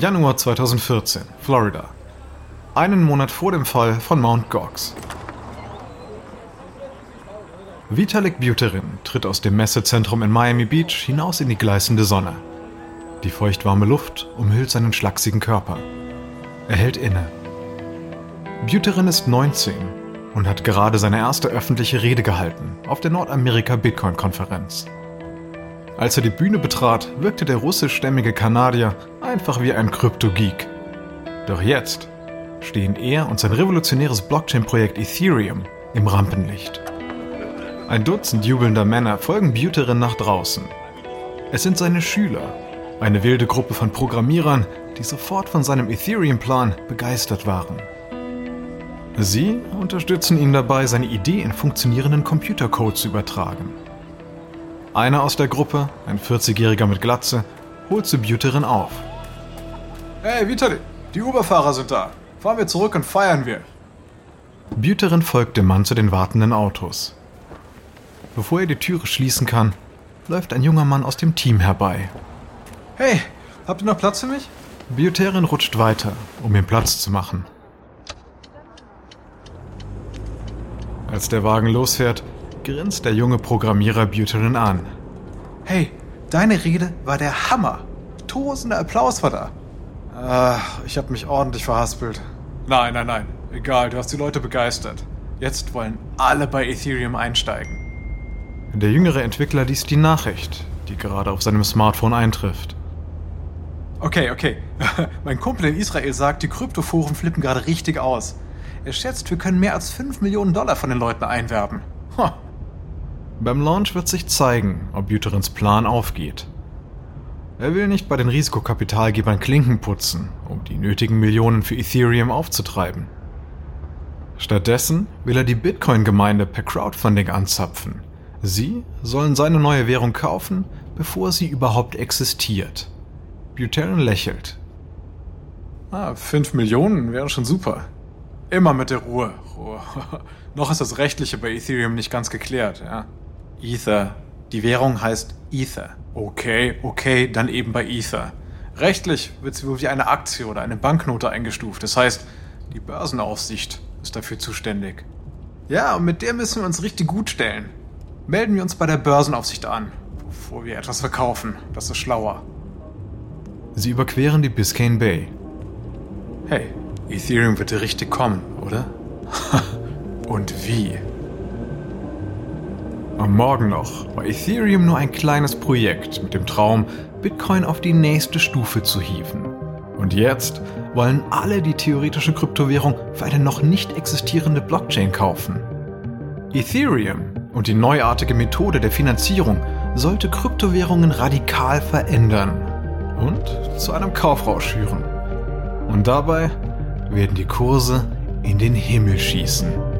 Januar 2014, Florida. Einen Monat vor dem Fall von Mount Gox. Vitalik Buterin tritt aus dem Messezentrum in Miami Beach hinaus in die gleißende Sonne. Die feuchtwarme Luft umhüllt seinen schlachsigen Körper. Er hält inne. Buterin ist 19 und hat gerade seine erste öffentliche Rede gehalten auf der Nordamerika Bitcoin Konferenz. Als er die Bühne betrat, wirkte der russischstämmige Kanadier einfach wie ein Krypto-Geek. Doch jetzt stehen er und sein revolutionäres Blockchain-Projekt Ethereum im Rampenlicht. Ein Dutzend jubelnder Männer folgen Buterin nach draußen. Es sind seine Schüler, eine wilde Gruppe von Programmierern, die sofort von seinem Ethereum-Plan begeistert waren. Sie unterstützen ihn dabei, seine Idee in funktionierenden Computercode zu übertragen. Einer aus der Gruppe, ein 40-Jähriger mit Glatze, holt zu Buterin auf. Hey, Vitali, die Uberfahrer sind da. Fahren wir zurück und feiern wir. Buterin folgt dem Mann zu den wartenden Autos. Bevor er die Türe schließen kann, läuft ein junger Mann aus dem Team herbei. Hey, habt ihr noch Platz für mich? Buterin rutscht weiter, um ihm Platz zu machen. Als der Wagen losfährt, grinst der junge Programmierer Buterin an. Hey, deine Rede war der Hammer. Tosender Applaus war da. Ah, ich habe mich ordentlich verhaspelt. Nein, nein, nein. Egal, du hast die Leute begeistert. Jetzt wollen alle bei Ethereum einsteigen. Der jüngere Entwickler liest die Nachricht, die gerade auf seinem Smartphone eintrifft. Okay, okay. mein Kumpel in Israel sagt, die Kryptoforen flippen gerade richtig aus. Er schätzt, wir können mehr als 5 Millionen Dollar von den Leuten einwerben. Huh. Beim Launch wird sich zeigen, ob Buterins Plan aufgeht. Er will nicht bei den Risikokapitalgebern Klinken putzen, um die nötigen Millionen für Ethereum aufzutreiben. Stattdessen will er die Bitcoin-Gemeinde per Crowdfunding anzapfen. Sie sollen seine neue Währung kaufen, bevor sie überhaupt existiert. Buterin lächelt. Ah, 5 Millionen wären schon super. Immer mit der Ruhe. Ruhe. Noch ist das Rechtliche bei Ethereum nicht ganz geklärt, ja. Ether. Die Währung heißt Ether. Okay, okay, dann eben bei Ether. Rechtlich wird sie wohl wie eine Aktie oder eine Banknote eingestuft. Das heißt, die Börsenaufsicht ist dafür zuständig. Ja, und mit der müssen wir uns richtig gut stellen melden wir uns bei der Börsenaufsicht an, bevor wir etwas verkaufen. Das ist schlauer. Sie überqueren die Biscayne Bay. Hey, Ethereum wird dir richtig kommen, oder? Und wie? Am Morgen noch war Ethereum nur ein kleines Projekt mit dem Traum, Bitcoin auf die nächste Stufe zu hieven. Und jetzt wollen alle die theoretische Kryptowährung für eine noch nicht existierende Blockchain kaufen. Ethereum und die neuartige Methode der Finanzierung sollte Kryptowährungen radikal verändern und zu einem Kaufrausch führen. Und dabei werden die Kurse in den Himmel schießen.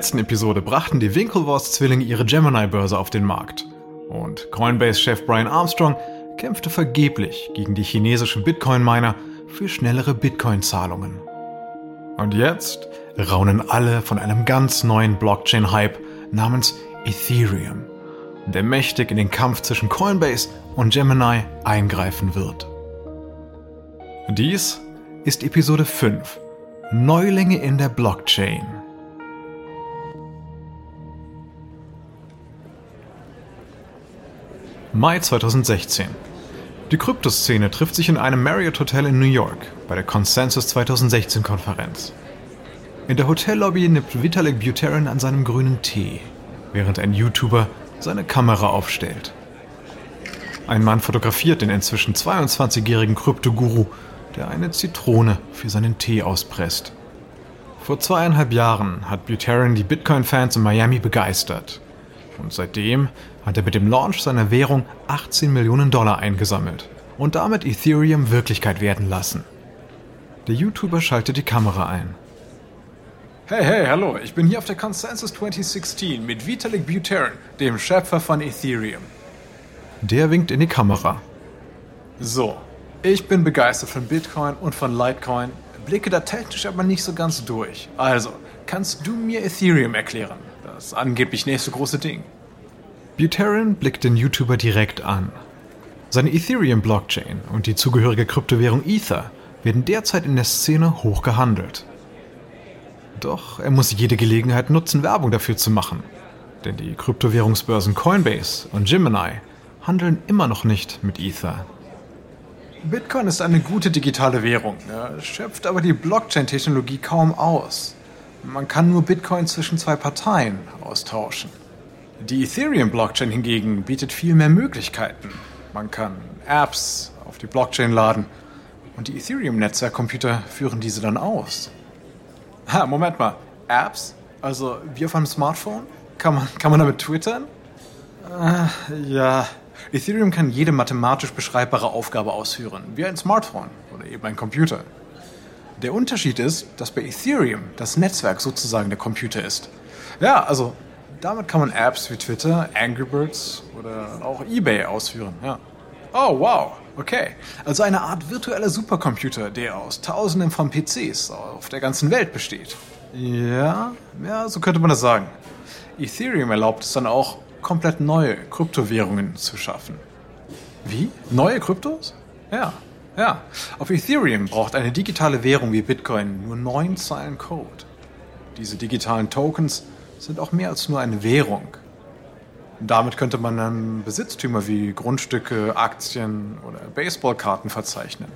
Letzten Episode brachten die Winklevoss-Zwillinge ihre Gemini-Börse auf den Markt. Und Coinbase-Chef Brian Armstrong kämpfte vergeblich gegen die chinesischen Bitcoin-Miner für schnellere Bitcoin-Zahlungen. Und jetzt raunen alle von einem ganz neuen Blockchain-Hype namens Ethereum, der mächtig in den Kampf zwischen Coinbase und Gemini eingreifen wird. Dies ist Episode 5 Neulinge in der Blockchain. Mai 2016. Die Kryptoszene trifft sich in einem Marriott Hotel in New York bei der Consensus 2016 Konferenz. In der Hotellobby nippt Vitalik Buterin an seinem grünen Tee, während ein YouTuber seine Kamera aufstellt. Ein Mann fotografiert den inzwischen 22-jährigen Kryptoguru, der eine Zitrone für seinen Tee auspresst. Vor zweieinhalb Jahren hat Buterin die Bitcoin-Fans in Miami begeistert Und seitdem hat er mit dem Launch seiner Währung 18 Millionen Dollar eingesammelt und damit Ethereum Wirklichkeit werden lassen. Der YouTuber schaltet die Kamera ein. Hey, hey, hallo, ich bin hier auf der Consensus 2016 mit Vitalik Buterin, dem Schöpfer von Ethereum. Der winkt in die Kamera. So, ich bin begeistert von Bitcoin und von Litecoin, blicke da technisch aber nicht so ganz durch. Also, kannst du mir Ethereum erklären? Das angeblich nächste große Ding. Buterin blickt den YouTuber direkt an. Seine Ethereum-Blockchain und die zugehörige Kryptowährung Ether werden derzeit in der Szene hoch gehandelt. Doch er muss jede Gelegenheit nutzen, Werbung dafür zu machen. Denn die Kryptowährungsbörsen Coinbase und Gemini handeln immer noch nicht mit Ether. Bitcoin ist eine gute digitale Währung, ja, schöpft aber die Blockchain-Technologie kaum aus. Man kann nur Bitcoin zwischen zwei Parteien austauschen. Die Ethereum-Blockchain hingegen bietet viel mehr Möglichkeiten. Man kann Apps auf die Blockchain laden und die Ethereum-Netzwerkcomputer führen diese dann aus. Ha, Moment mal. Apps? Also wie auf einem Smartphone? Kann man, kann man damit twittern? Äh, ja. Ethereum kann jede mathematisch beschreibbare Aufgabe ausführen, wie ein Smartphone oder eben ein Computer. Der Unterschied ist, dass bei Ethereum das Netzwerk sozusagen der Computer ist. Ja, also damit kann man Apps wie Twitter, Angry Birds oder auch eBay ausführen. Ja. Oh, wow. Okay. Also eine Art virtueller Supercomputer, der aus Tausenden von PCs auf der ganzen Welt besteht. Ja, ja, so könnte man das sagen. Ethereum erlaubt es dann auch, komplett neue Kryptowährungen zu schaffen. Wie? Neue Kryptos? Ja, ja. Auf Ethereum braucht eine digitale Währung wie Bitcoin nur neun Zeilen Code. Diese digitalen Tokens sind auch mehr als nur eine Währung. Damit könnte man dann Besitztümer wie Grundstücke, Aktien oder Baseballkarten verzeichnen.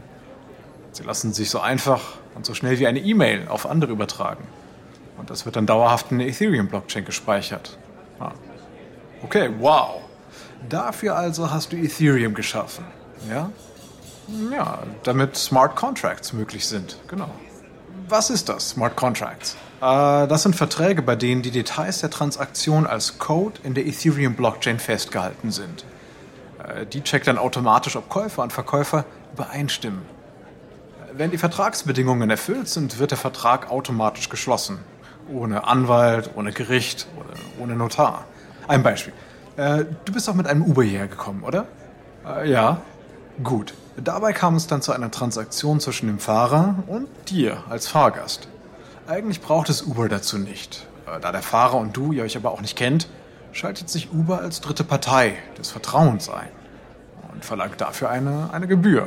Sie lassen sich so einfach und so schnell wie eine E-Mail auf andere übertragen. Und das wird dann dauerhaft in der Ethereum-Blockchain gespeichert. Ah. Okay, wow. Dafür also hast du Ethereum geschaffen. Ja? Ja, damit Smart Contracts möglich sind. Genau. Was ist das, Smart Contracts? Äh, das sind Verträge, bei denen die Details der Transaktion als Code in der Ethereum-Blockchain festgehalten sind. Äh, die checkt dann automatisch, ob Käufer und Verkäufer übereinstimmen. Wenn die Vertragsbedingungen erfüllt sind, wird der Vertrag automatisch geschlossen. Ohne Anwalt, ohne Gericht ohne Notar. Ein Beispiel. Äh, du bist doch mit einem Uber hierher gekommen, oder? Äh, ja. Gut. Dabei kam es dann zu einer Transaktion zwischen dem Fahrer und dir als Fahrgast. Eigentlich braucht es Uber dazu nicht. Äh, da der Fahrer und du ihr euch aber auch nicht kennt, schaltet sich Uber als dritte Partei des Vertrauens ein und verlangt dafür eine, eine Gebühr.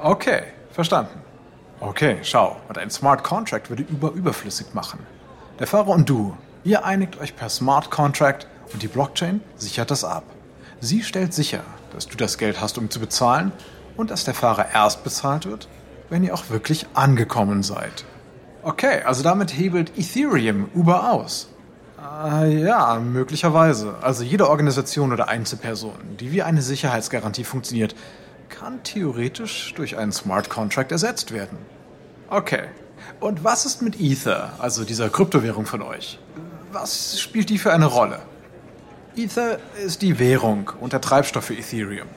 Okay, verstanden. Okay, schau, und ein Smart Contract würde Uber überflüssig machen. Der Fahrer und du, ihr einigt euch per Smart Contract und die Blockchain sichert das ab. Sie stellt sicher, dass du das Geld hast, um zu bezahlen und dass der Fahrer erst bezahlt wird, wenn ihr auch wirklich angekommen seid. Okay, also damit hebelt Ethereum Uber aus. Äh, ja, möglicherweise. Also jede Organisation oder Einzelperson, die wie eine Sicherheitsgarantie funktioniert, kann theoretisch durch einen Smart Contract ersetzt werden. Okay. Und was ist mit Ether, also dieser Kryptowährung von euch? Was spielt die für eine Rolle? Ether ist die Währung und der Treibstoff für Ethereum.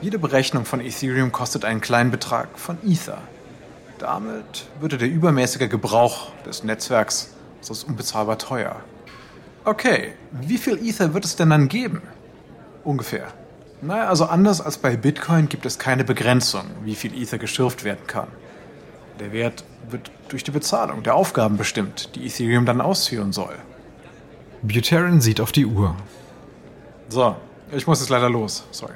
Jede Berechnung von Ethereum kostet einen kleinen Betrag von Ether. Damit würde der übermäßige Gebrauch des Netzwerks sonst unbezahlbar teuer. Okay, wie viel Ether wird es denn dann geben? Ungefähr. Naja, also anders als bei Bitcoin gibt es keine Begrenzung, wie viel Ether geschürft werden kann. Der Wert wird durch die Bezahlung der Aufgaben bestimmt, die Ethereum dann ausführen soll. Buterin sieht auf die Uhr. So, ich muss jetzt leider los. Sorry.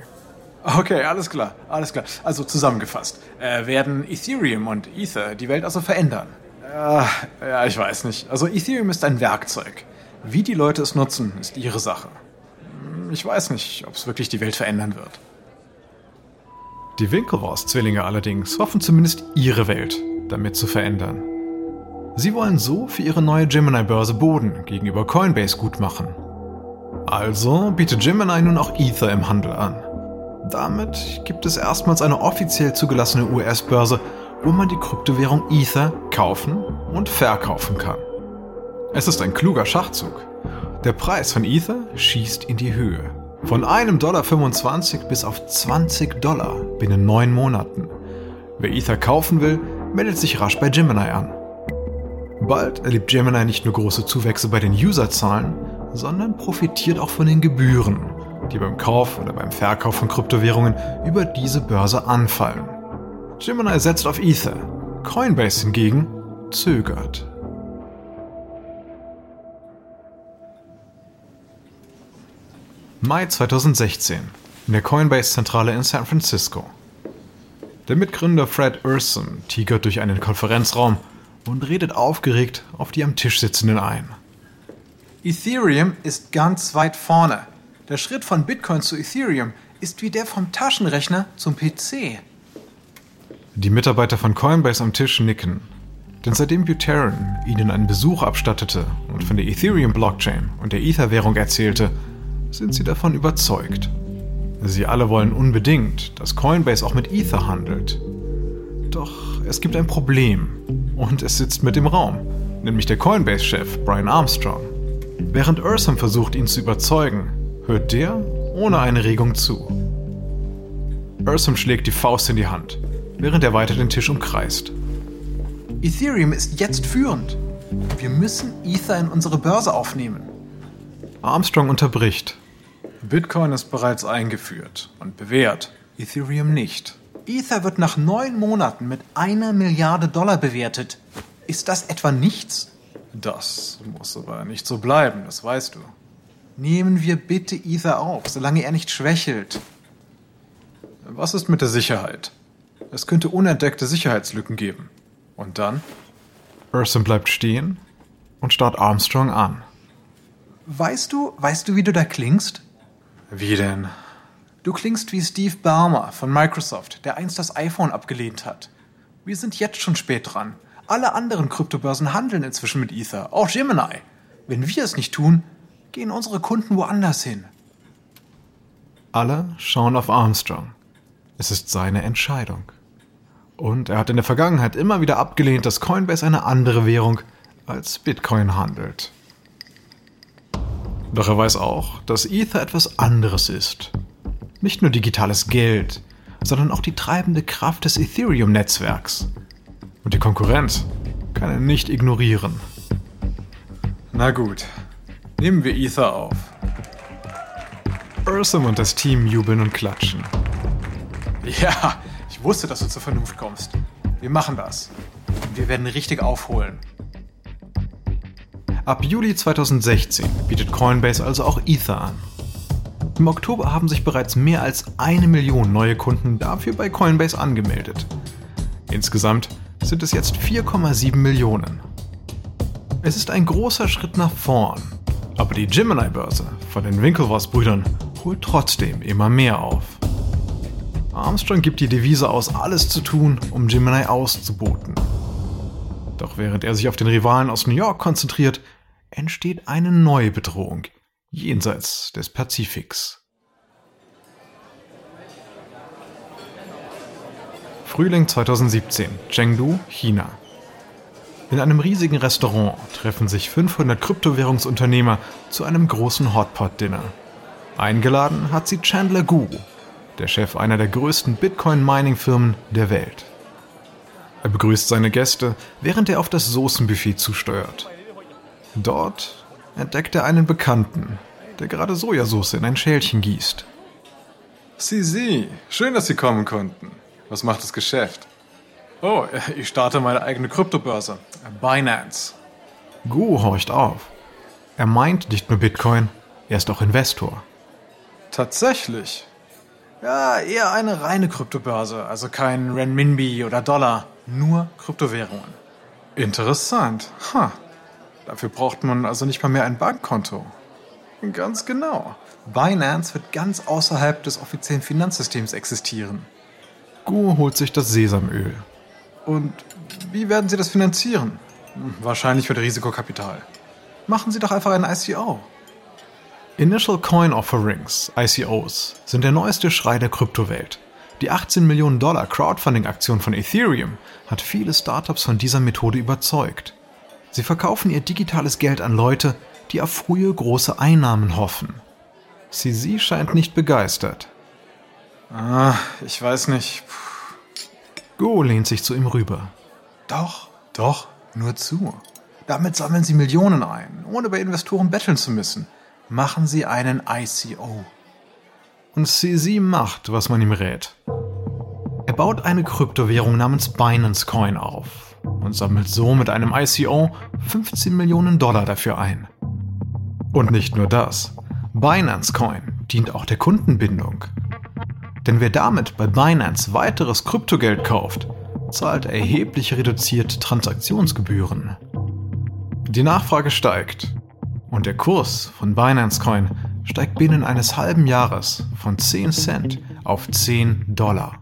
Okay, alles klar, alles klar. Also zusammengefasst, äh, werden Ethereum und Ether die Welt also verändern? Äh, ja, ich weiß nicht. Also Ethereum ist ein Werkzeug. Wie die Leute es nutzen, ist ihre Sache. Hm, ich weiß nicht, ob es wirklich die Welt verändern wird. Die Winklevoss-Zwillinge allerdings hoffen zumindest ihre Welt damit zu verändern. Sie wollen so für ihre neue Gemini-Börse Boden gegenüber Coinbase gut machen. Also bietet Gemini nun auch Ether im Handel an. Damit gibt es erstmals eine offiziell zugelassene US-Börse, wo man die Kryptowährung Ether kaufen und verkaufen kann. Es ist ein kluger Schachzug. Der Preis von Ether schießt in die Höhe. Von einem Dollar 25 bis auf 20 Dollar binnen neun Monaten. Wer Ether kaufen will, meldet sich rasch bei Gemini an. Bald erlebt Gemini nicht nur große Zuwächse bei den Userzahlen, sondern profitiert auch von den Gebühren, die beim Kauf oder beim Verkauf von Kryptowährungen über diese Börse anfallen. Gemini setzt auf Ether, Coinbase hingegen zögert. Mai 2016 in der Coinbase-Zentrale in San Francisco. Der Mitgründer Fred Urson tigert durch einen Konferenzraum und redet aufgeregt auf die am Tisch Sitzenden ein. Ethereum ist ganz weit vorne. Der Schritt von Bitcoin zu Ethereum ist wie der vom Taschenrechner zum PC. Die Mitarbeiter von Coinbase am Tisch nicken. Denn seitdem Buterin ihnen einen Besuch abstattete und von der Ethereum-Blockchain und der Ether-Währung erzählte, sind sie davon überzeugt. Sie alle wollen unbedingt, dass Coinbase auch mit Ether handelt. Doch es gibt ein Problem und es sitzt mit im Raum, nämlich der Coinbase-Chef Brian Armstrong. Während Ursum versucht, ihn zu überzeugen, hört der ohne eine Regung zu. Ursum schlägt die Faust in die Hand, während er weiter den Tisch umkreist. Ethereum ist jetzt führend. Wir müssen Ether in unsere Börse aufnehmen. Armstrong unterbricht Bitcoin ist bereits eingeführt und bewährt, Ethereum nicht. Ether wird nach neun Monaten mit einer Milliarde Dollar bewertet. Ist das etwa nichts? Das muss aber nicht so bleiben, das weißt du. Nehmen wir bitte Ether auf, solange er nicht schwächelt. Was ist mit der Sicherheit? Es könnte unentdeckte Sicherheitslücken geben. Und dann? Urson bleibt stehen und starrt Armstrong an. Weißt du, weißt du, wie du da klingst? Wie denn? Du klingst wie Steve Ballmer von Microsoft, der einst das iPhone abgelehnt hat. Wir sind jetzt schon spät dran. Alle anderen Kryptobörsen handeln inzwischen mit Ether, auch Gemini. Wenn wir es nicht tun, gehen unsere Kunden woanders hin. Alle schauen auf Armstrong. Es ist seine Entscheidung. Und er hat in der Vergangenheit immer wieder abgelehnt, dass Coinbase eine andere Währung als Bitcoin handelt. Doch er weiß auch, dass Ether etwas anderes ist. Nicht nur digitales Geld, sondern auch die treibende Kraft des Ethereum-Netzwerks. Und die Konkurrenz kann er nicht ignorieren. Na gut, nehmen wir Ether auf. Ursum und das Team jubeln und klatschen. Ja, ich wusste, dass du zur Vernunft kommst. Wir machen das. Wir werden richtig aufholen. Ab Juli 2016 bietet Coinbase also auch Ether an. Im Oktober haben sich bereits mehr als eine Million neue Kunden dafür bei Coinbase angemeldet. Insgesamt sind es jetzt 4,7 Millionen. Es ist ein großer Schritt nach vorn, aber die Gemini-Börse von den Winklevoss-Brüdern holt trotzdem immer mehr auf. Armstrong gibt die Devise aus, alles zu tun, um Gemini auszuboten. Doch während er sich auf den Rivalen aus New York konzentriert, entsteht eine neue Bedrohung jenseits des Pazifiks. Frühling 2017, Chengdu, China. In einem riesigen Restaurant treffen sich 500 Kryptowährungsunternehmer zu einem großen Hotpot-Dinner. Eingeladen hat sie Chandler Gu, der Chef einer der größten Bitcoin-Mining-Firmen der Welt. Er begrüßt seine Gäste, während er auf das Soßenbuffet zusteuert. Dort entdeckt er einen Bekannten, der gerade Sojasauce in ein Schälchen gießt. Sie, Sie, schön, dass Sie kommen konnten. Was macht das Geschäft? Oh, ich starte meine eigene Kryptobörse, Binance. Gu horcht auf. Er meint nicht nur Bitcoin, er ist auch Investor. Tatsächlich? Ja, eher eine reine Kryptobörse, also kein Renminbi oder Dollar, nur Kryptowährungen. Interessant. Ha. Dafür braucht man also nicht mal mehr ein Bankkonto. Ganz genau. Binance wird ganz außerhalb des offiziellen Finanzsystems existieren. Gu holt sich das Sesamöl. Und wie werden Sie das finanzieren? Wahrscheinlich für Risikokapital. Machen Sie doch einfach ein ICO. Initial Coin Offerings, ICOs, sind der neueste Schrei der Kryptowelt. Die 18 Millionen Dollar Crowdfunding-Aktion von Ethereum hat viele Startups von dieser Methode überzeugt. Sie verkaufen ihr digitales Geld an Leute, die auf frühe große Einnahmen hoffen. CZ scheint nicht begeistert. Ah, ich weiß nicht. Go lehnt sich zu ihm rüber. Doch, doch, nur zu. Damit sammeln Sie Millionen ein, ohne bei Investoren betteln zu müssen. Machen Sie einen ICO. Und CZ macht, was man ihm rät. Er baut eine Kryptowährung namens Binance Coin auf und sammelt so mit einem ICO 15 Millionen Dollar dafür ein. Und nicht nur das. Binance Coin dient auch der Kundenbindung. Denn wer damit bei Binance weiteres Kryptogeld kauft, zahlt erheblich reduziert Transaktionsgebühren. Die Nachfrage steigt und der Kurs von Binance Coin steigt binnen eines halben Jahres von 10 Cent auf 10 Dollar.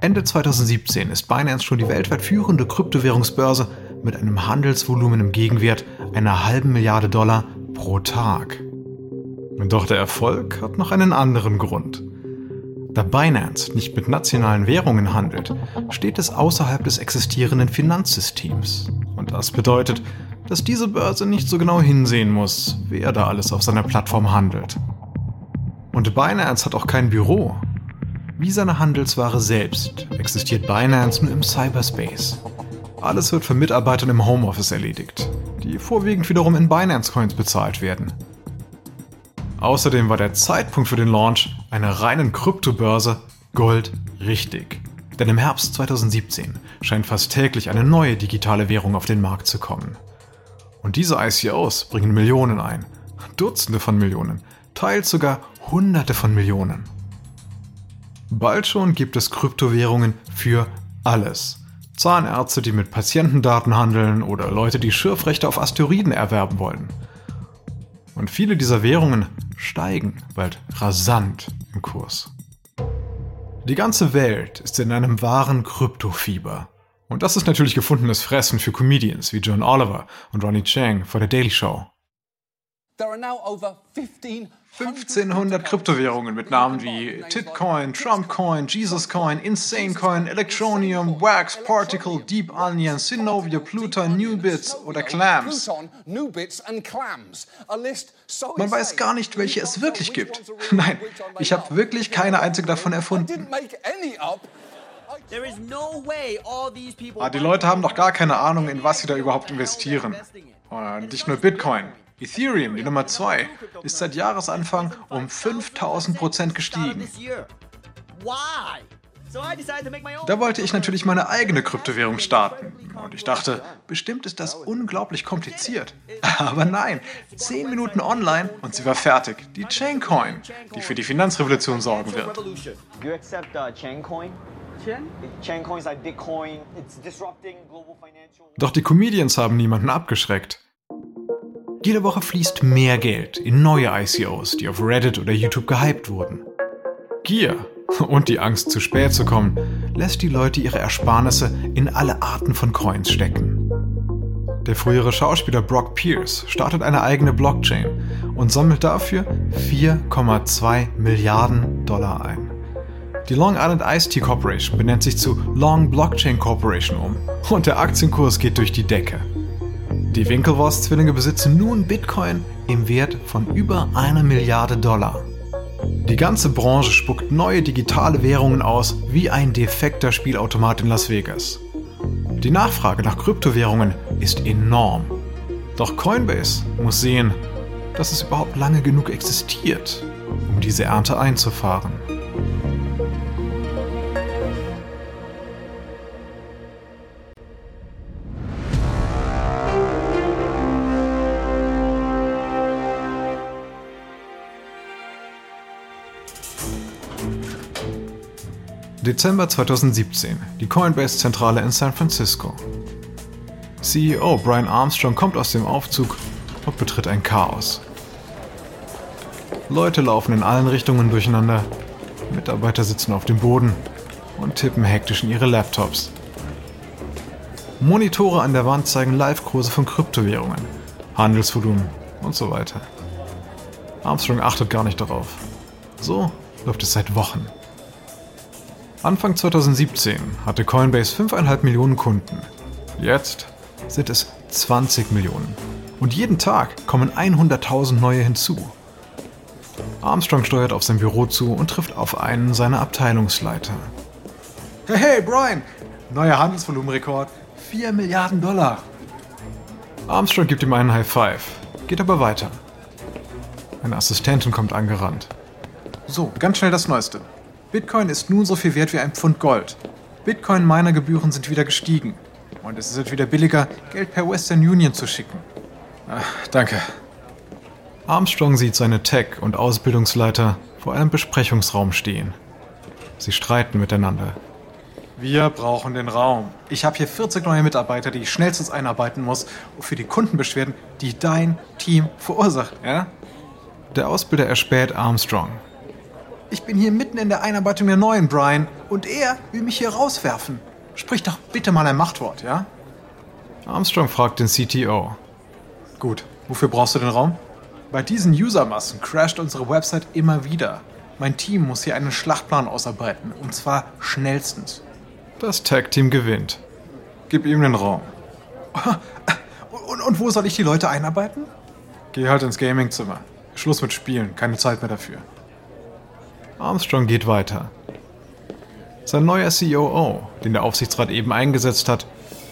Ende 2017 ist Binance schon die weltweit führende Kryptowährungsbörse mit einem Handelsvolumen im Gegenwert einer halben Milliarde Dollar pro Tag. Doch der Erfolg hat noch einen anderen Grund. Da Binance nicht mit nationalen Währungen handelt, steht es außerhalb des existierenden Finanzsystems. Und das bedeutet, dass diese Börse nicht so genau hinsehen muss, wer da alles auf seiner Plattform handelt. Und Binance hat auch kein Büro. Wie seine Handelsware selbst existiert Binance nur im Cyberspace. Alles wird von Mitarbeitern im Homeoffice erledigt, die vorwiegend wiederum in Binance Coins bezahlt werden. Außerdem war der Zeitpunkt für den Launch einer reinen Kryptobörse Gold richtig. Denn im Herbst 2017 scheint fast täglich eine neue digitale Währung auf den Markt zu kommen. Und diese ICOs bringen Millionen ein. Dutzende von Millionen, teils sogar Hunderte von Millionen. Bald schon gibt es Kryptowährungen für alles. Zahnärzte, die mit Patientendaten handeln oder Leute, die Schürfrechte auf Asteroiden erwerben wollen. Und viele dieser Währungen steigen bald rasant im Kurs. Die ganze Welt ist in einem wahren Kryptofieber. Und das ist natürlich gefundenes Fressen für Comedians wie John Oliver und Ronnie Chang vor der Daily Show. There are now over 15 1500 Kryptowährungen mit Namen wie Titcoin, Trumpcoin, JesusCoin, InsaneCoin, Electronium, Wax, Particle, Deep Onion, Synovia, Pluton, Newbits oder Clams. Man weiß gar nicht, welche es wirklich gibt. Nein, ich habe wirklich keine einzige davon erfunden. Ah, die Leute haben doch gar keine Ahnung, in was sie da überhaupt investieren. Und nicht nur Bitcoin. Ethereum, die Nummer 2, ist seit Jahresanfang um 5000 Prozent gestiegen. Da wollte ich natürlich meine eigene Kryptowährung starten. Und ich dachte, bestimmt ist das unglaublich kompliziert. Aber nein, 10 Minuten online und sie war fertig. Die Chaincoin, die für die Finanzrevolution sorgen wird. Doch die Comedians haben niemanden abgeschreckt. Jede Woche fließt mehr Geld in neue ICOs, die auf Reddit oder YouTube gehypt wurden. Gier und die Angst, zu spät zu kommen, lässt die Leute ihre Ersparnisse in alle Arten von Coins stecken. Der frühere Schauspieler Brock Pierce startet eine eigene Blockchain und sammelt dafür 4,2 Milliarden Dollar ein. Die Long Island Ice Tea Corporation benennt sich zu Long Blockchain Corporation um und der Aktienkurs geht durch die Decke. Die Winklevoss-Zwillinge besitzen nun Bitcoin im Wert von über einer Milliarde Dollar. Die ganze Branche spuckt neue digitale Währungen aus wie ein defekter Spielautomat in Las Vegas. Die Nachfrage nach Kryptowährungen ist enorm. Doch Coinbase muss sehen, dass es überhaupt lange genug existiert, um diese Ernte einzufahren. Dezember 2017, die Coinbase-Zentrale in San Francisco. CEO Brian Armstrong kommt aus dem Aufzug und betritt ein Chaos. Leute laufen in allen Richtungen durcheinander, Mitarbeiter sitzen auf dem Boden und tippen hektisch in ihre Laptops. Monitore an der Wand zeigen Live-Kurse von Kryptowährungen, Handelsvolumen und so weiter. Armstrong achtet gar nicht darauf. So läuft es seit Wochen. Anfang 2017 hatte Coinbase 5,5 Millionen Kunden. Jetzt sind es 20 Millionen. Und jeden Tag kommen 100.000 neue hinzu. Armstrong steuert auf sein Büro zu und trifft auf einen seiner Abteilungsleiter. Hey, hey, Brian! Neuer Handelsvolumenrekord. 4 Milliarden Dollar. Armstrong gibt ihm einen High Five, geht aber weiter. Eine Assistentin kommt angerannt. So, ganz schnell das Neueste. Bitcoin ist nun so viel wert wie ein Pfund Gold. Bitcoin-Minergebühren sind wieder gestiegen. Und es ist wieder billiger, Geld per Western Union zu schicken. Ach, danke. Armstrong sieht seine Tech- und Ausbildungsleiter vor einem Besprechungsraum stehen. Sie streiten miteinander. Wir brauchen den Raum. Ich habe hier 40 neue Mitarbeiter, die ich schnellstens einarbeiten muss für die Kundenbeschwerden, die dein Team verursacht, ja? Der Ausbilder erspäht Armstrong. Ich bin hier mitten in der Einarbeitung der neuen, Brian, und er will mich hier rauswerfen. Sprich doch bitte mal ein Machtwort, ja? Armstrong fragt den CTO. Gut, wofür brauchst du den Raum? Bei diesen Usermassen crasht unsere Website immer wieder. Mein Team muss hier einen Schlachtplan ausarbeiten, und zwar schnellstens. Das Tag-Team gewinnt. Gib ihm den Raum. Und, und, wo soll ich die Leute einarbeiten? Geh halt ins Gamingzimmer. Schluss mit Spielen, keine Zeit mehr dafür. Armstrong geht weiter. Sein neuer COO, den der Aufsichtsrat eben eingesetzt hat,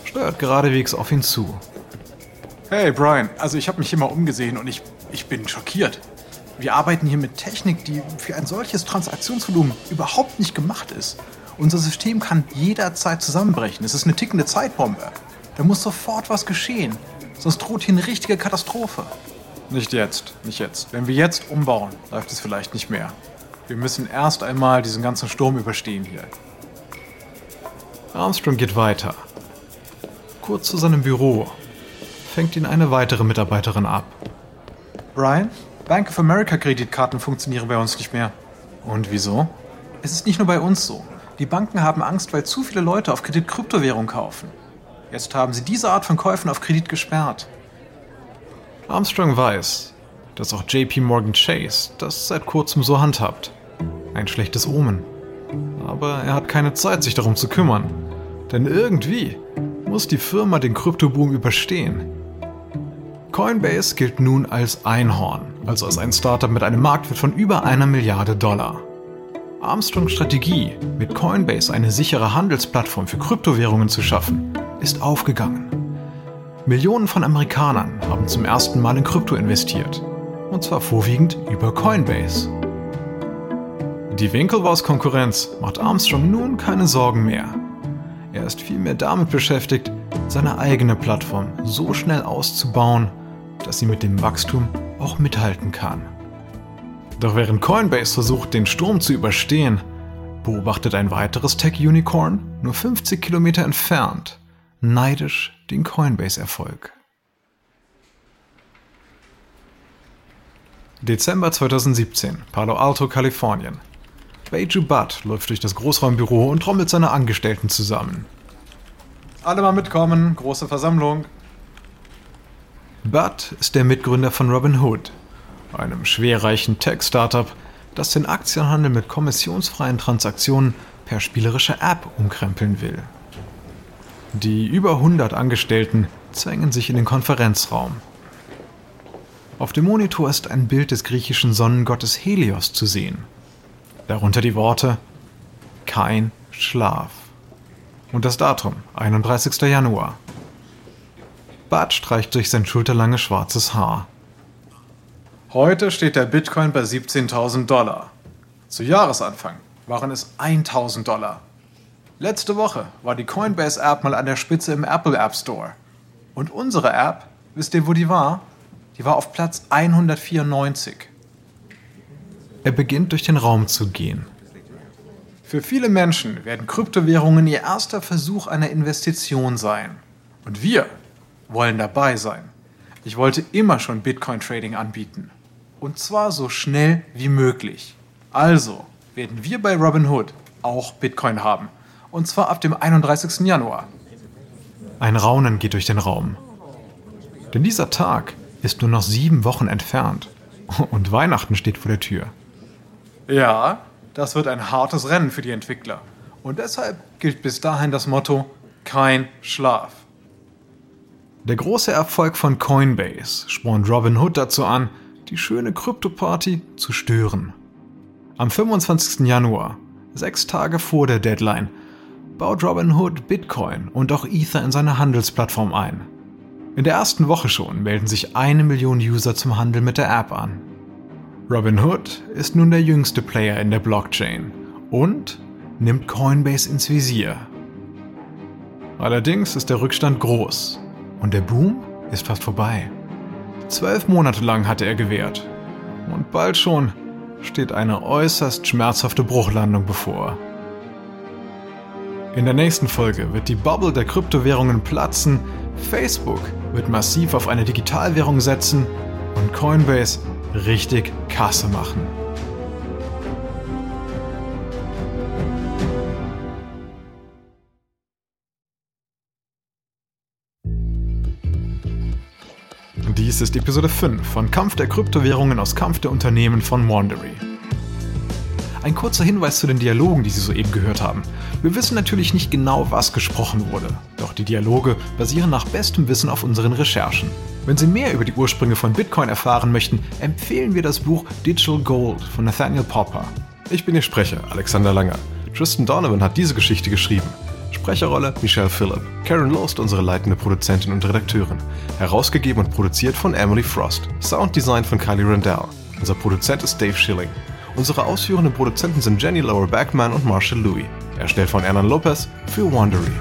steuert geradewegs auf ihn zu. Hey Brian, also ich habe mich hier mal umgesehen und ich, ich bin schockiert. Wir arbeiten hier mit Technik, die für ein solches Transaktionsvolumen überhaupt nicht gemacht ist. Unser System kann jederzeit zusammenbrechen. Es ist eine tickende Zeitbombe. Da muss sofort was geschehen. Sonst droht hier eine richtige Katastrophe. Nicht jetzt, nicht jetzt. Wenn wir jetzt umbauen, läuft es vielleicht nicht mehr. Wir müssen erst einmal diesen ganzen Sturm überstehen hier. Armstrong geht weiter. Kurz zu seinem Büro fängt ihn eine weitere Mitarbeiterin ab. Brian, Bank of America Kreditkarten funktionieren bei uns nicht mehr. Und wieso? Es ist nicht nur bei uns so. Die Banken haben Angst, weil zu viele Leute auf Kredit Kryptowährung kaufen. Jetzt haben sie diese Art von Käufen auf Kredit gesperrt. Armstrong weiß, dass auch JP Morgan Chase das seit kurzem so handhabt. Ein schlechtes Omen. Aber er hat keine Zeit, sich darum zu kümmern. Denn irgendwie muss die Firma den Kryptoboom überstehen. Coinbase gilt nun als Einhorn, also als ein Startup mit einem Marktwert von über einer Milliarde Dollar. Armstrongs Strategie, mit Coinbase eine sichere Handelsplattform für Kryptowährungen zu schaffen, ist aufgegangen. Millionen von Amerikanern haben zum ersten Mal in Krypto investiert. Und zwar vorwiegend über Coinbase. Die Winklevoss-Konkurrenz macht Armstrong nun keine Sorgen mehr. Er ist vielmehr damit beschäftigt, seine eigene Plattform so schnell auszubauen, dass sie mit dem Wachstum auch mithalten kann. Doch während Coinbase versucht, den Sturm zu überstehen, beobachtet ein weiteres Tech-Unicorn nur 50 Kilometer entfernt neidisch den Coinbase-Erfolg. Dezember 2017, Palo Alto, Kalifornien. Beiju Butt läuft durch das Großraumbüro und trommelt seine Angestellten zusammen. Alle mal mitkommen, große Versammlung. Butt ist der Mitgründer von Robinhood, einem schwerreichen Tech-Startup, das den Aktienhandel mit kommissionsfreien Transaktionen per spielerische App umkrempeln will. Die über 100 Angestellten zwängen sich in den Konferenzraum. Auf dem Monitor ist ein Bild des griechischen Sonnengottes Helios zu sehen. Darunter die Worte Kein Schlaf. Und das Datum 31. Januar. Bart streicht durch sein schulterlanges schwarzes Haar. Heute steht der Bitcoin bei 17.000 Dollar. Zu Jahresanfang waren es 1.000 Dollar. Letzte Woche war die Coinbase-App mal an der Spitze im Apple App Store. Und unsere App, wisst ihr, wo die war? Die war auf Platz 194. Er beginnt durch den Raum zu gehen. Für viele Menschen werden Kryptowährungen ihr erster Versuch einer Investition sein. Und wir wollen dabei sein. Ich wollte immer schon Bitcoin-Trading anbieten. Und zwar so schnell wie möglich. Also werden wir bei Robinhood auch Bitcoin haben. Und zwar ab dem 31. Januar. Ein Raunen geht durch den Raum. Denn dieser Tag ist nur noch sieben Wochen entfernt. Und Weihnachten steht vor der Tür. Ja, das wird ein hartes Rennen für die Entwickler. Und deshalb gilt bis dahin das Motto kein Schlaf. Der große Erfolg von Coinbase spornt Robinhood dazu an, die schöne Krypto-Party zu stören. Am 25. Januar, sechs Tage vor der Deadline, baut Robinhood Bitcoin und auch Ether in seine Handelsplattform ein. In der ersten Woche schon melden sich eine Million User zum Handel mit der App an. Robinhood ist nun der jüngste Player in der Blockchain und nimmt Coinbase ins Visier. Allerdings ist der Rückstand groß und der Boom ist fast vorbei. Zwölf Monate lang hatte er gewährt und bald schon steht eine äußerst schmerzhafte Bruchlandung bevor. In der nächsten Folge wird die Bubble der Kryptowährungen platzen, Facebook wird massiv auf eine Digitalwährung setzen und Coinbase richtig Kasse machen. Dies ist Episode 5 von Kampf der Kryptowährungen aus Kampf der Unternehmen von Wandery. Ein kurzer Hinweis zu den Dialogen, die Sie soeben gehört haben. Wir wissen natürlich nicht genau, was gesprochen wurde, doch die Dialoge basieren nach bestem Wissen auf unseren Recherchen. Wenn Sie mehr über die Ursprünge von Bitcoin erfahren möchten, empfehlen wir das Buch Digital Gold von Nathaniel Popper. Ich bin Ihr Sprecher, Alexander Langer. Tristan Donovan hat diese Geschichte geschrieben. Sprecherrolle Michelle Phillip. Karen Lost, unsere leitende Produzentin und Redakteurin. Herausgegeben und produziert von Emily Frost. Sounddesign von Kylie Randell. Unser Produzent ist Dave Schilling. Unsere ausführenden Produzenten sind Jenny Lower Backman und Marshall Louis. Erstellt von Ernan Lopez für Wandery.